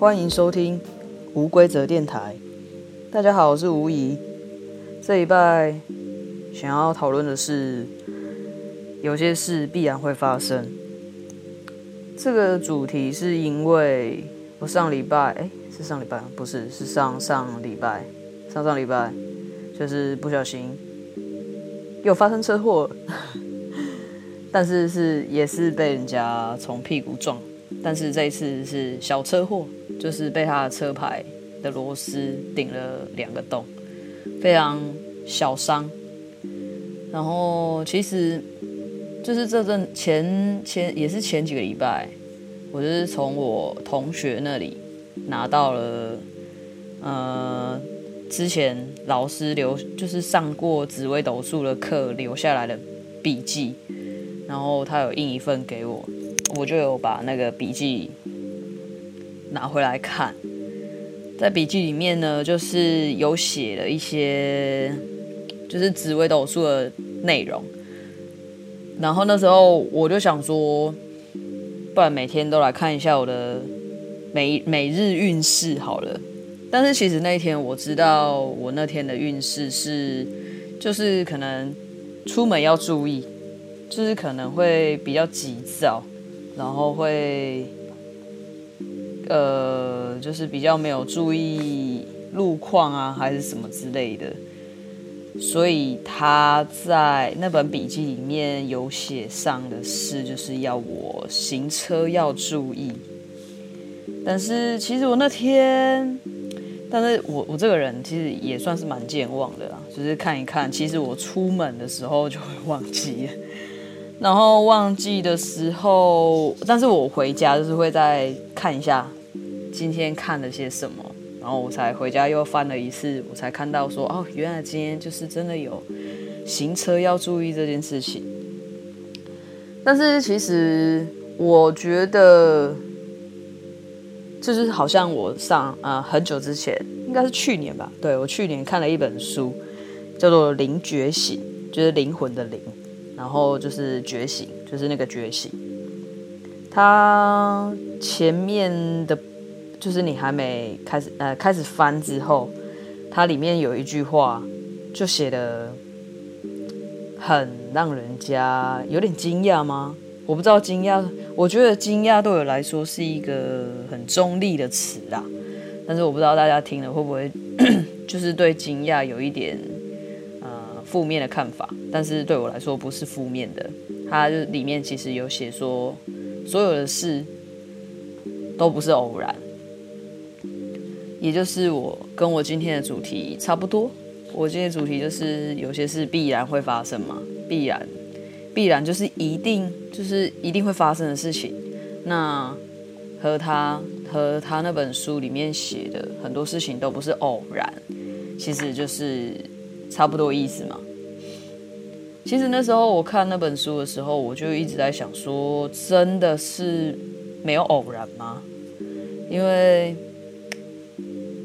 欢迎收听无规则电台。大家好，我是吴怡。这礼拜想要讨论的是，有些事必然会发生。这个主题是因为我上礼拜，哎，是上礼拜，不是，是上上礼拜，上上礼拜，就是不小心又发生车祸，但是是也是被人家从屁股撞。但是这一次是小车祸，就是被他的车牌的螺丝顶了两个洞，非常小伤。然后其实就是这阵前前也是前几个礼拜，我就是从我同学那里拿到了，呃，之前老师留就是上过紫微斗数的课留下来的笔记，然后他有印一份给我。我就有把那个笔记拿回来看，在笔记里面呢，就是有写了一些，就是紫微斗数的内容。然后那时候我就想说，不然每天都来看一下我的每每日运势好了。但是其实那一天我知道，我那天的运势是，就是可能出门要注意，就是可能会比较急躁。然后会，呃，就是比较没有注意路况啊，还是什么之类的，所以他在那本笔记里面有写上的是，就是要我行车要注意。但是其实我那天，但是我我这个人其实也算是蛮健忘的啦，就是看一看，其实我出门的时候就会忘记。然后忘记的时候，但是我回家就是会再看一下今天看了些什么，然后我才回家又翻了一次，我才看到说哦，原来今天就是真的有行车要注意这件事情。但是其实我觉得，就是好像我上啊、呃、很久之前，应该是去年吧，对，我去年看了一本书，叫做《灵觉醒》，就是灵魂的灵。然后就是觉醒，就是那个觉醒。它前面的，就是你还没开始呃开始翻之后，它里面有一句话，就写得很让人家有点惊讶吗？我不知道惊讶，我觉得惊讶对我来说是一个很中立的词啦。但是我不知道大家听了会不会，就是对惊讶有一点。负面的看法，但是对我来说不是负面的。它里面其实有写说，所有的事都不是偶然，也就是我跟我今天的主题差不多。我今天主题就是有些事必然会发生嘛，必然，必然就是一定就是一定会发生的事情。那和他和他那本书里面写的很多事情都不是偶然，其实就是。差不多意思嘛。其实那时候我看那本书的时候，我就一直在想说，真的是没有偶然吗？因为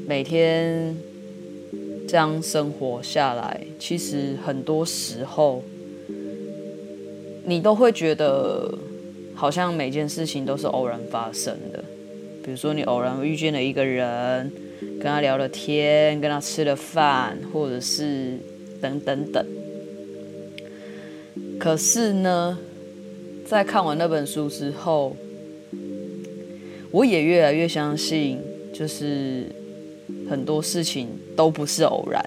每天这样生活下来，其实很多时候你都会觉得好像每件事情都是偶然发生的。比如说，你偶然遇见了一个人。跟他聊了天，跟他吃了饭，或者是等等等。可是呢，在看完那本书之后，我也越来越相信，就是很多事情都不是偶然，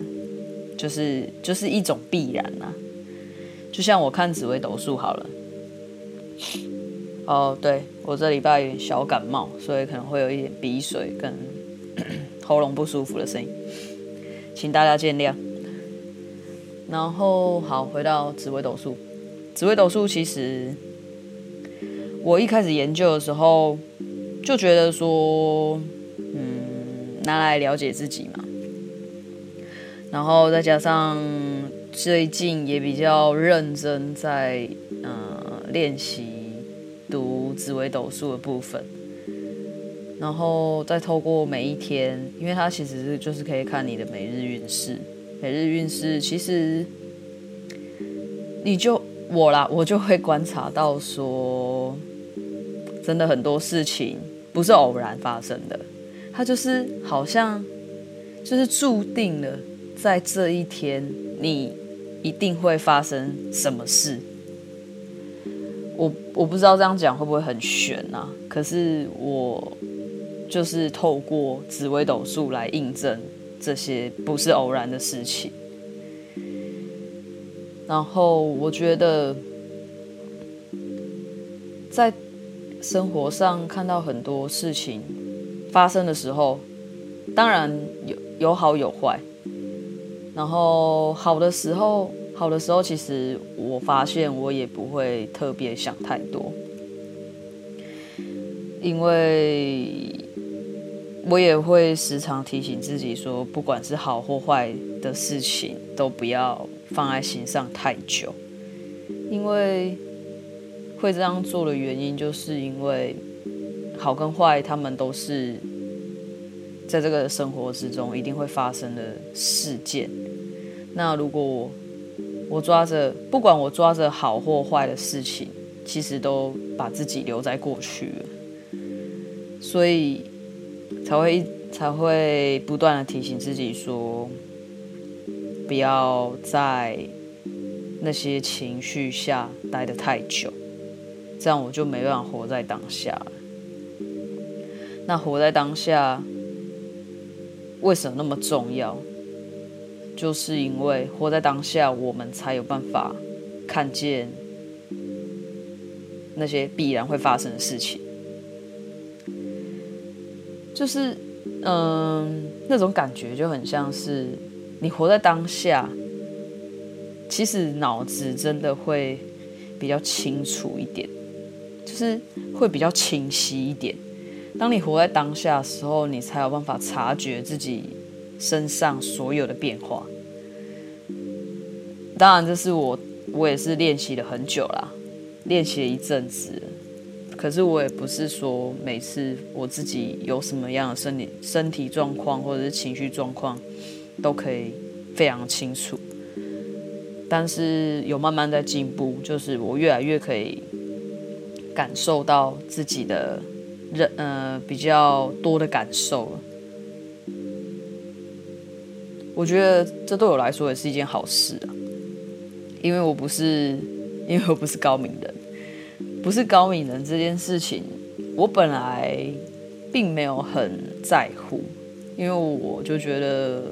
就是就是一种必然啊。就像我看紫微斗数好了，哦，对，我这礼拜有点小感冒，所以可能会有一点鼻水跟。喉咙不舒服的声音，请大家见谅。然后好，回到紫微斗数。紫微斗数其实，我一开始研究的时候就觉得说，嗯，拿来了解自己嘛。然后再加上最近也比较认真在呃练习读紫微斗数的部分。然后再透过每一天，因为它其实是就是可以看你的每日运势。每日运势其实你就我啦，我就会观察到说，真的很多事情不是偶然发生的。它就是好像就是注定了，在这一天你一定会发生什么事。我我不知道这样讲会不会很玄啊？可是我就是透过紫微斗数来印证这些不是偶然的事情。然后我觉得，在生活上看到很多事情发生的时候，当然有有好有坏。然后好的时候。好的时候，其实我发现我也不会特别想太多，因为我也会时常提醒自己说，不管是好或坏的事情，都不要放在心上太久。因为会这样做的原因，就是因为好跟坏，他们都是在这个生活之中一定会发生的事件。那如果我我抓着，不管我抓着好或坏的事情，其实都把自己留在过去了，所以才会才会不断的提醒自己说，不要在那些情绪下待得太久，这样我就没办法活在当下。那活在当下为什么那么重要？就是因为活在当下，我们才有办法看见那些必然会发生的事情。就是，嗯，那种感觉就很像是你活在当下，其实脑子真的会比较清楚一点，就是会比较清晰一点。当你活在当下的时候，你才有办法察觉自己身上所有的变化，当然这是我我也是练习了很久啦，练习了一阵子。可是我也不是说每次我自己有什么样的身体身体状况或者是情绪状况都可以非常清楚，但是有慢慢在进步，就是我越来越可以感受到自己的人呃比较多的感受了。我觉得这对我来说也是一件好事啊，因为我不是，因为我不是高明的，不是高敏人这件事情，我本来并没有很在乎，因为我就觉得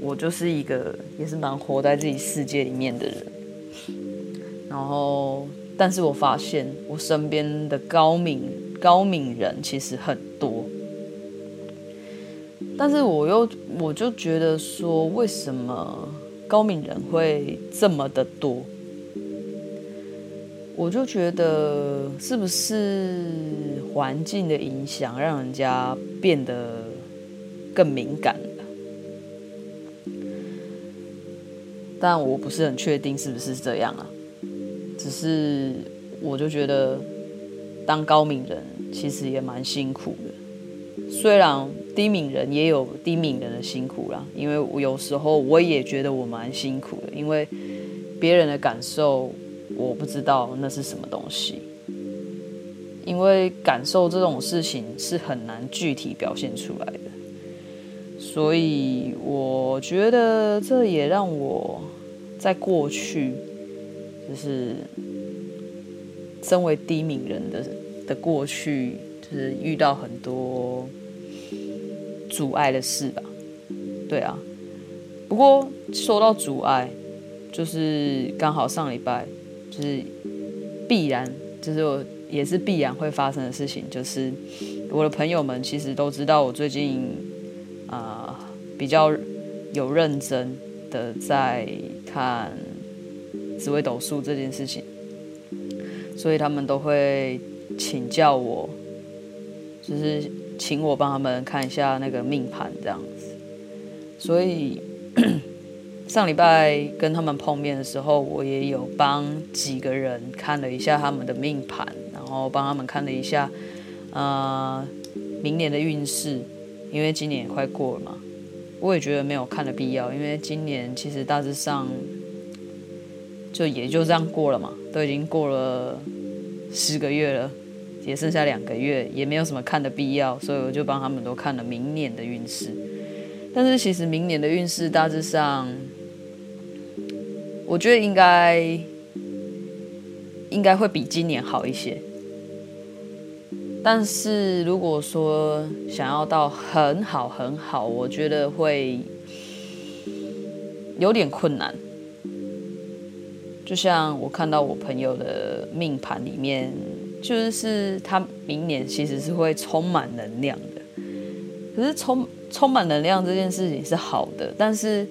我就是一个也是蛮活在自己世界里面的人，然后，但是我发现我身边的高敏高敏人其实很多。但是我又我就觉得说，为什么高敏人会这么的多？我就觉得是不是环境的影响，让人家变得更敏感了？但我不是很确定是不是这样啊。只是我就觉得当高敏人其实也蛮辛苦的，虽然。低敏人也有低敏人的辛苦啦，因为我有时候我也觉得我蛮辛苦的，因为别人的感受我不知道那是什么东西，因为感受这种事情是很难具体表现出来的，所以我觉得这也让我在过去就是身为低敏人的的过去，就是遇到很多。阻碍的事吧，对啊。不过说到阻碍，就是刚好上礼拜，就是必然，就是我也是必然会发生的事情，就是我的朋友们其实都知道我最近啊、比较有认真的在看紫微斗数这件事情，所以他们都会请教我，就是。请我帮他们看一下那个命盘，这样子。所以上礼拜跟他们碰面的时候，我也有帮几个人看了一下他们的命盘，然后帮他们看了一下，呃，明年的运势，因为今年也快过了嘛。我也觉得没有看的必要，因为今年其实大致上就也就这样过了嘛，都已经过了十个月了，也剩下两个月，也没有什么看的必要，所以我就帮他们都看了明年的运势。但是其实明年的运势大致上，我觉得应该应该会比今年好一些。但是如果说想要到很好很好，我觉得会有点困难。就像我看到我朋友的命盘里面，就是他明年其实是会充满能量的。可是充充满能量这件事情是好的，但是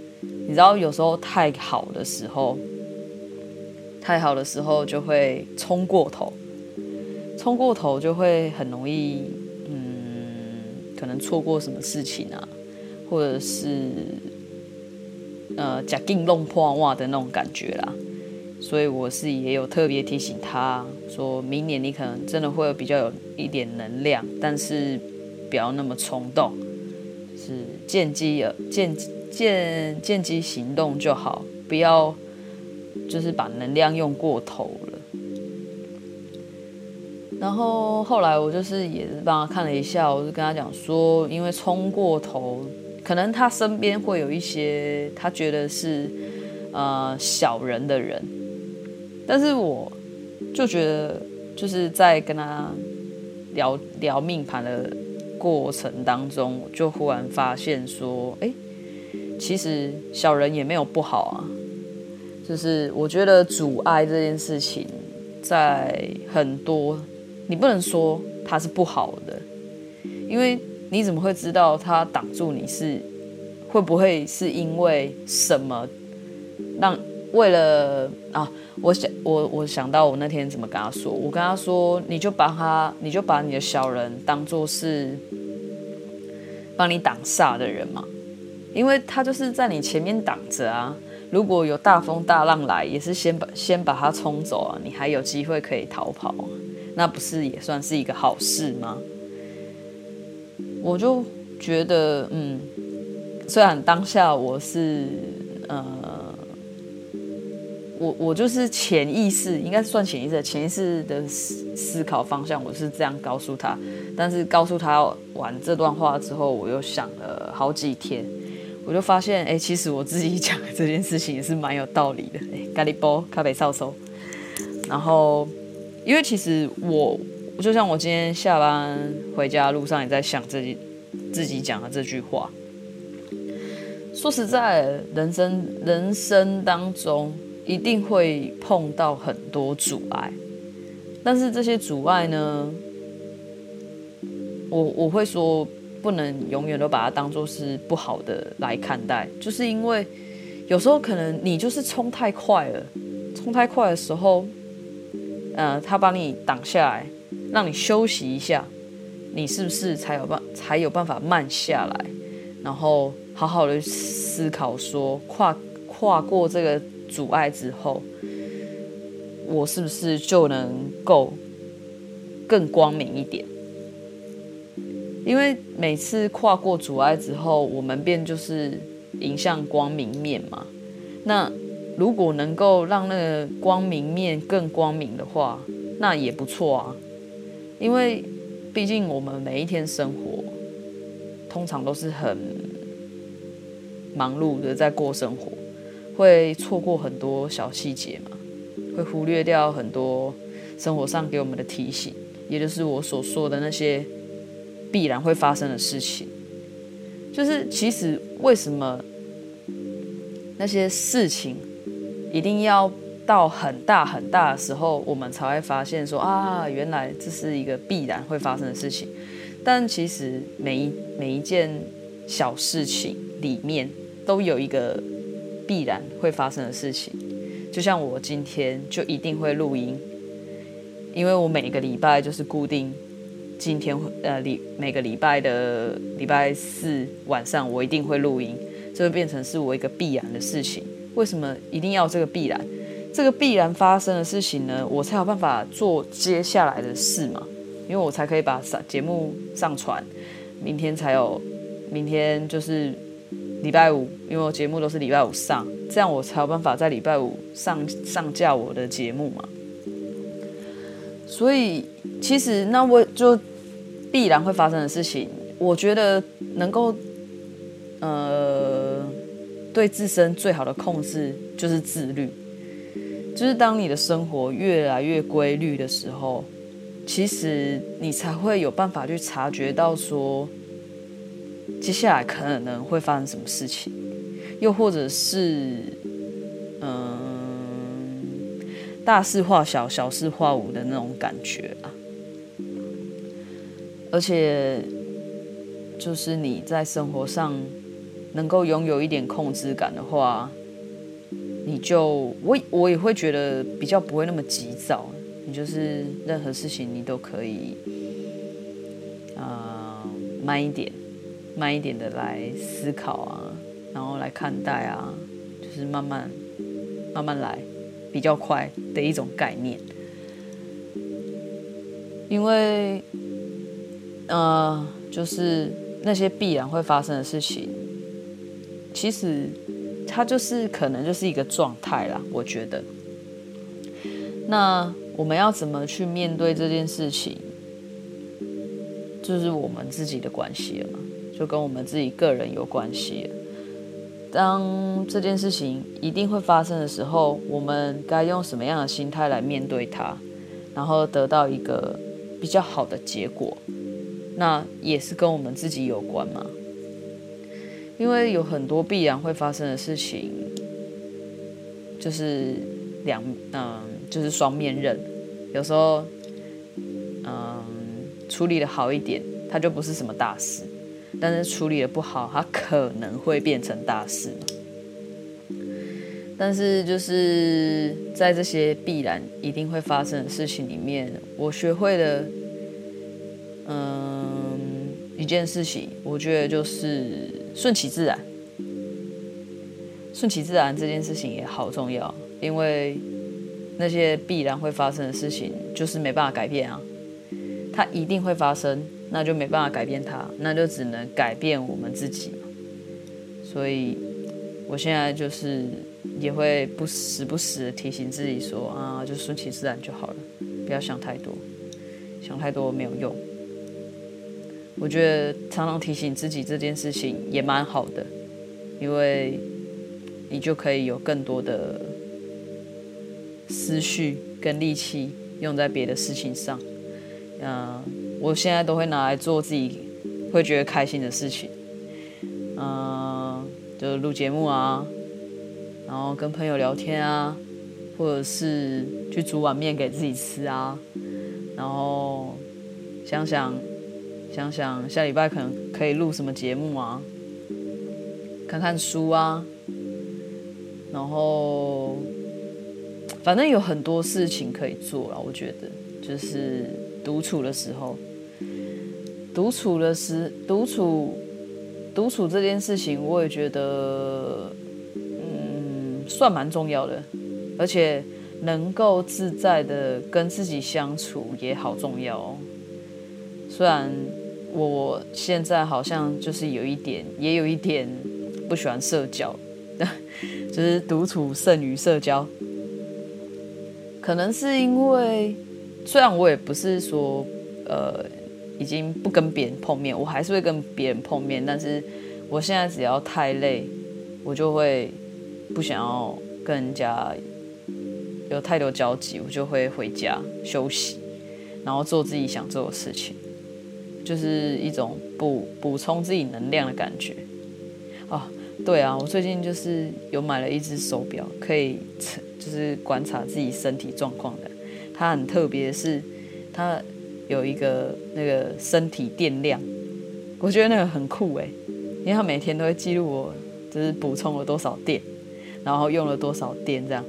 你知道有时候太好的时候，太好的时候就会冲过头。冲过头就会很容易，嗯，可能错过什么事情啊，或者是呃，假定弄破袜的那种感觉啦。所以我是也有特别提醒他，说明年你可能真的会有比较有一点能量，但是不要那么冲动，是见机而见见见机行动就好，不要就是把能量用过头了。然后后来我就是也是帮他看了一下，我就跟他讲说，因为冲过头，可能他身边会有一些他觉得是呃小人的人，但是我就觉得就是在跟他聊聊命盘的过程当中，我就忽然发现说，哎，其实小人也没有不好啊，就是我觉得阻碍这件事情在很多。你不能说他是不好的，因为你怎么会知道他挡住你是会不会是因为什么让为了啊？我想我我想到我那天怎么跟他说，我跟他说，你就把他你就把你的小人当做是帮你挡煞的人嘛，因为他就是在你前面挡着啊。如果有大风大浪来，也是先把先把他冲走啊，你还有机会可以逃跑。那不是也算是一个好事吗？我就觉得，嗯，虽然当下我是，呃，我我就是潜意识，应该算潜意识，潜意识的思思考方向，我是这样告诉他。但是告诉他完这段话之后，我又想了好几天，我就发现，哎，其实我自己讲这件事情也是蛮有道理的。哎，咖喱波咖啡少收，然后。因为其实我就像我今天下班回家路上也在想自己自己讲的这句话。说实在，人生人生当中一定会碰到很多阻碍，但是这些阻碍呢，我我会说不能永远都把它当做是不好的来看待，就是因为有时候可能你就是冲太快了，冲太快的时候。呃，他帮你挡下来，让你休息一下，你是不是才有办才有办法慢下来，然后好好的思考说跨跨过这个阻碍之后，我是不是就能够更光明一点？因为每次跨过阻碍之后，我们便就是迎向光明面嘛。那如果能够让那个光明面更光明的话，那也不错啊。因为毕竟我们每一天生活，通常都是很忙碌的在过生活，会错过很多小细节嘛，会忽略掉很多生活上给我们的提醒，也就是我所说的那些必然会发生的事情。就是其实为什么那些事情？一定要到很大很大的时候，我们才会发现说啊，原来这是一个必然会发生的事情。但其实每一每一件小事情里面都有一个必然会发生的事情。就像我今天就一定会录音，因为我每个礼拜就是固定今天呃礼每个礼拜的礼拜四晚上我一定会录音，这会变成是我一个必然的事情。为什么一定要这个必然？这个必然发生的事情呢，我才有办法做接下来的事嘛，因为我才可以把上节目上传，明天才有，明天就是礼拜五，因为我节目都是礼拜五上，这样我才有办法在礼拜五上上架我的节目嘛。所以其实那我就必然会发生的事情，我觉得能够呃对自身最好的控制就是自律，就是当你的生活越来越规律的时候，其实你才会有办法去察觉到说接下来可能会发生什么事情，又或者是嗯。大事化小，小事化无的那种感觉啊，而且就是你在生活上能够拥有一点控制感的话，你就我我也会觉得比较不会那么急躁，你就是任何事情你都可以啊、呃、慢一点，慢一点的来思考啊，然后来看待啊，就是慢慢慢慢来。比较快的一种概念，因为，呃，就是那些必然会发生的事情，其实它就是可能就是一个状态啦。我觉得，那我们要怎么去面对这件事情，就是我们自己的关系了嘛，就跟我们自己个人有关系。当这件事情一定会发生的时候，我们该用什么样的心态来面对它，然后得到一个比较好的结果？那也是跟我们自己有关嘛。因为有很多必然会发生的事情，就是两嗯，就是双面刃。有时候，嗯，处理的好一点，它就不是什么大事。但是处理的不好，它可能会变成大事。但是就是在这些必然一定会发生的事情里面，我学会了，嗯，一件事情，我觉得就是顺其自然。顺其自然这件事情也好重要，因为那些必然会发生的事情，就是没办法改变啊，它一定会发生。那就没办法改变它，那就只能改变我们自己。所以，我现在就是也会不时不时提醒自己说啊，就顺其自然就好了，不要想太多，想太多没有用。我觉得常常提醒自己这件事情也蛮好的，因为你就可以有更多的思绪跟力气用在别的事情上，嗯。我现在都会拿来做自己会觉得开心的事情，嗯、就是录节目啊，然后跟朋友聊天啊，或者是去煮碗面给自己吃啊，然后想想想想下礼拜可能可以录什么节目啊，看看书啊，然后反正有很多事情可以做了，我觉得。就是独处的时候。独处的时，独处，独处这件事情，我也觉得，嗯，算蛮重要的，而且能够自在的跟自己相处也好重要哦。虽然我现在好像就是有一点，也有一点不喜欢社交，就是独处胜于社交，可能是因为，虽然我也不是说，呃。已经不跟别人碰面，我还是会跟别人碰面，但是我现在只要太累，我就会不想要跟人家有太多交集，我就会回家休息，然后做自己想做的事情，就是一种补补充自己能量的感觉。哦，对啊，我最近就是有买了一只手表，可以就是观察自己身体状况的，它很特别，是它。有一个那个身体电量，我觉得那个很酷诶，因为他每天都会记录我就是补充了多少电，然后用了多少电这样，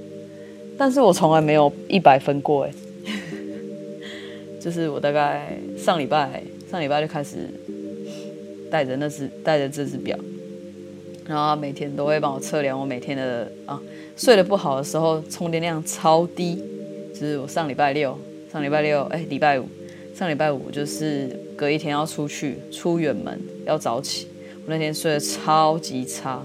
但是我从来没有一百分过诶，就是我大概上礼拜上礼拜就开始带着那只带着这只表，然后每天都会帮我测量我每天的啊睡得不好的时候充电量超低，就是我上礼拜六上礼拜六哎礼拜五。上礼拜五就是隔一天要出去出远门，要早起。我那天睡得超级差，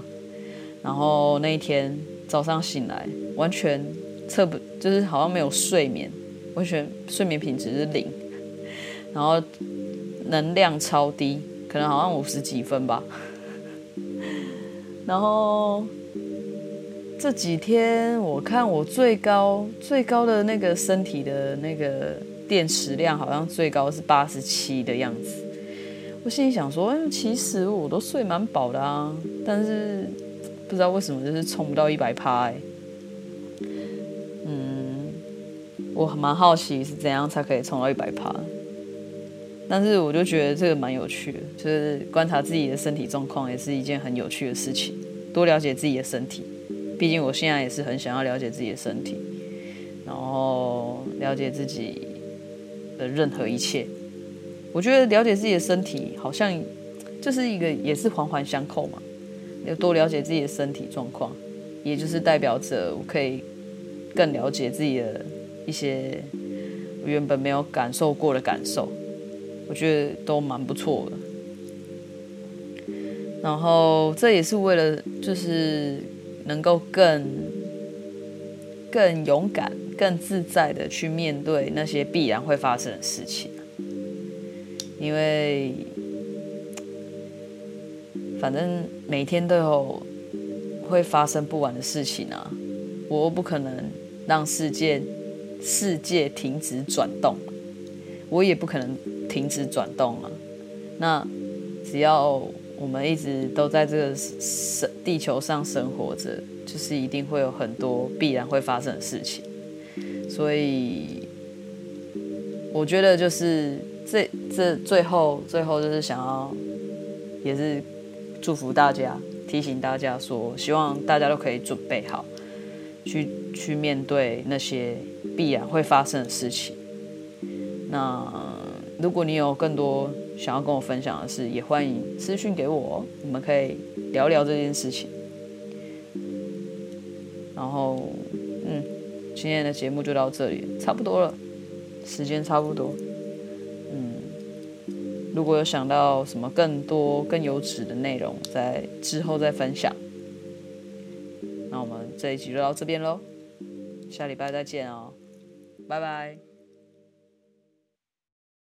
然后那一天早上醒来完全测不就是好像没有睡眠，完全睡眠品质是零，然后能量超低，可能好像五十几分吧。然后这几天我看我最高最高的那个身体的那个电池量，好像最高是八十七的样子。我心里想说，哎，其实我都睡蛮饱的啊，但是不知道为什么就是冲不到一百趴哎。我蛮好奇是怎样才可以冲到一百趴，但是我就觉得这个蛮有趣的，就是观察自己的身体状况也是一件很有趣的事情，多了解自己的身体。毕竟我现在也是很想要了解自己的身体，然后了解自己的任何一切。我觉得了解自己的身体好像就是一个也是环环相扣嘛，要多了解自己的身体状况，也就是代表着我可以更了解自己的。一些我原本没有感受过的感受，我觉得都蛮不错的。然后这也是为了，就是能够更更勇敢、更自在的去面对那些必然会发生的事情。因为反正每天都有会发生不完的事情啊，我不可能让世界。世界停止转动，我也不可能停止转动啊。那只要我们一直都在这个生地球上生活着，就是一定会有很多必然会发生的事情。所以我觉得就是这这最后最后就是想要，也是祝福大家，提醒大家说，希望大家都可以准备好。去去面对那些必然会发生的事情。那如果你有更多想要跟我分享的事，也欢迎私讯给我，我们可以聊聊这件事情。然后，嗯，今天的节目就到这里，差不多了，时间差不多。嗯，如果有想到什么更多更有质的内容，在之后再分享。那我们这一集就到这边喽，下礼拜再见哦，拜拜。